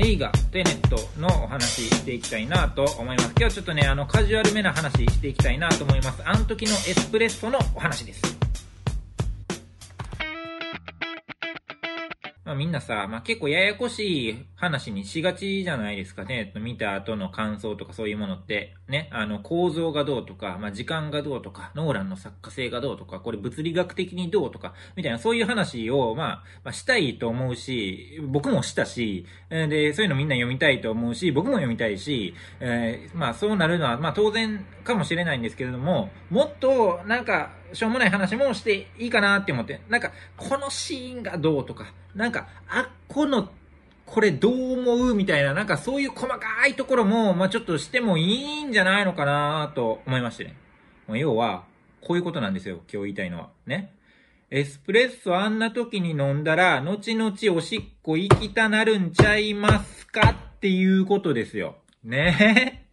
映画テネットのお話していきたいなと思います。今日はちょっとね、あの、カジュアルめな話していきたいなと思います。あの時のエスプレッソのお話です。まあ、みんなさ、まあ、結構ややこしい話にしがちじゃないですかね。見た後の感想とかそういうものって、ね、あの、構造がどうとか、まあ、時間がどうとか、ノーランの作家性がどうとか、これ物理学的にどうとか、みたいなそういう話を、まあ、まあ、したいと思うし、僕もしたし、で、そういうのみんな読みたいと思うし、僕も読みたいし、えー、まあ、そうなるのは、まあ、当然かもしれないんですけれども、もっと、なんか、しょうもない話もしていいかなって思って、なんか、このシーンがどうとか、なんか、あっこの、これどう思うみたいな、なんかそういう細かいところも、まあちょっとしてもいいんじゃないのかなと思いましてね。要は、こういうことなんですよ、今日言いたいのは。ね。エスプレッソあんな時に飲んだら、後々おしっこ行きたなるんちゃいますかっていうことですよ。ねえ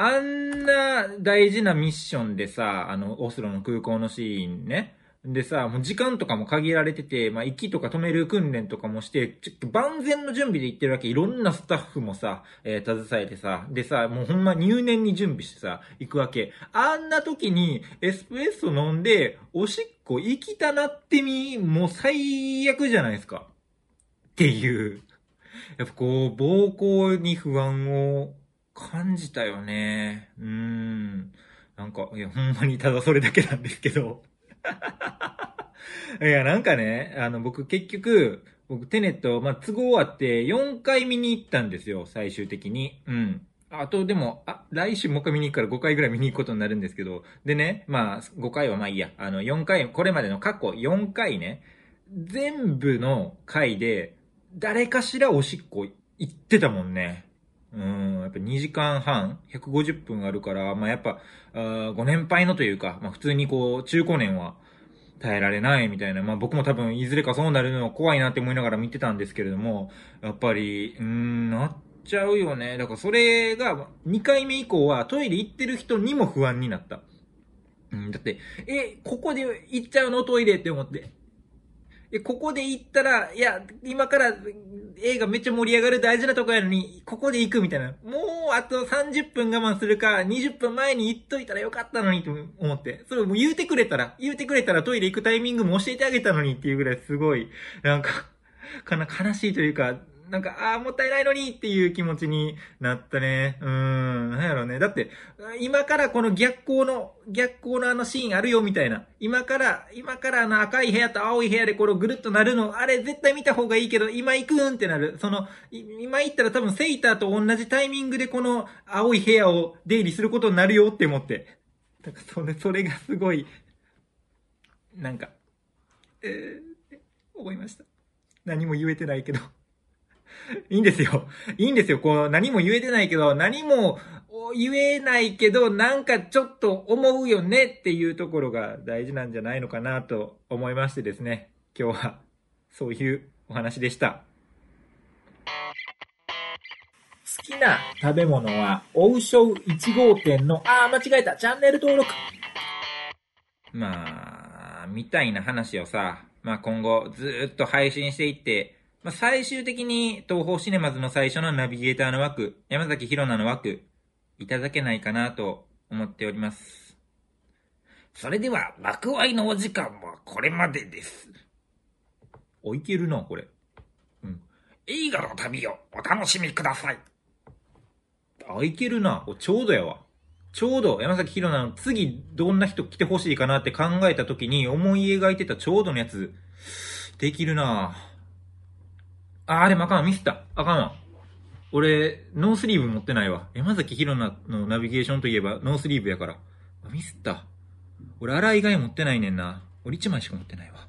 あんな大事なミッションでさ、あの、オスロの空港のシーンね。でさ、もう時間とかも限られてて、まあ、息とか止める訓練とかもして、ちょっと万全の準備で行ってるわけ。いろんなスタッフもさ、えー、携えてさ、でさ、もうほんま入念に準備してさ、行くわけ。あんな時に、エスプレッソ飲んで、おしっこ行きたなってみ、もう最悪じゃないですか。っていう。やっぱこう、膀胱に不安を感じたよね。うーん。なんか、いや、ほんまにただそれだけなんですけど。いや、なんかね、あの、僕結局、僕テネット、まあ、都合あって4回見に行ったんですよ、最終的に。うん。あと、でも、あ、来週もう一回見に行くから5回ぐらい見に行くことになるんですけど、でね、まあ、5回はまあいいや。あの、4回、これまでの過去4回ね、全部の回で、誰かしらおしっこ行ってたもんね。うん、やっぱ2時間半、150分あるから、まあやっぱ、あご年配のというか、まあ普通にこう、中高年は耐えられないみたいな、まあ僕も多分いずれかそうなるのは怖いなって思いながら見てたんですけれども、やっぱり、うん、なっちゃうよね。だからそれが、2回目以降はトイレ行ってる人にも不安になった。うん、だって、え、ここで行っちゃうの？トイレって思って。ここで行ったら、いや、今から映画めっちゃ盛り上がる大事なとこやのに、ここで行くみたいな。もう、あと30分我慢するか、20分前に行っといたらよかったのにと思って。それも言うてくれたら、言うてくれたらトイレ行くタイミングも教えてあげたのにっていうぐらいすごい、なんか、かな、悲しいというか、なんか、ああ、もったいないのにっていう気持ちになったね。うーん、なんやろうね。だって、今からこの逆光の、逆光のあのシーンあるよみたいな。今から、今からあの赤い部屋と青い部屋でこれをぐるっとなるの、あれ絶対見た方がいいけど、今行くんってなる。その、今行ったら多分セイターと同じタイミングでこの青い部屋を出入りすることになるよって思って。だからそれ、それがすごい、なんか、えー、思いました。何も言えてないけど。いいんですよ。いいんですよ。こう、何も言えてないけど、何も言えないけど、なんかちょっと思うよねっていうところが大事なんじゃないのかなと思いましてですね。今日は、そういうお話でした。好きな食べ物は、王将1号店の、あー、間違えたチャンネル登録まあ、みたいな話をさ、まあ今後ずっと配信していって、まあ、最終的に東方シネマズの最初のナビゲーターの枠、山崎宏奈の枠、いただけないかなと思っております。それでは、幕愛のお時間はこれまでです。お、いけるな、これ。うん。映画の旅をお楽しみください。あ、いけるな。お、ちょうどやわ。ちょうど山崎宏奈の次どんな人来てほしいかなって考えた時に思い描いてたちょうどのやつ、できるなあ、あれ、あかん。ミスった。あかんわ。俺、ノースリーブ持ってないわ。山崎宏奈のナビゲーションといえばノースリーブやから。ミスった。俺、洗い以外持ってないねんな。俺1枚しか持ってないわ。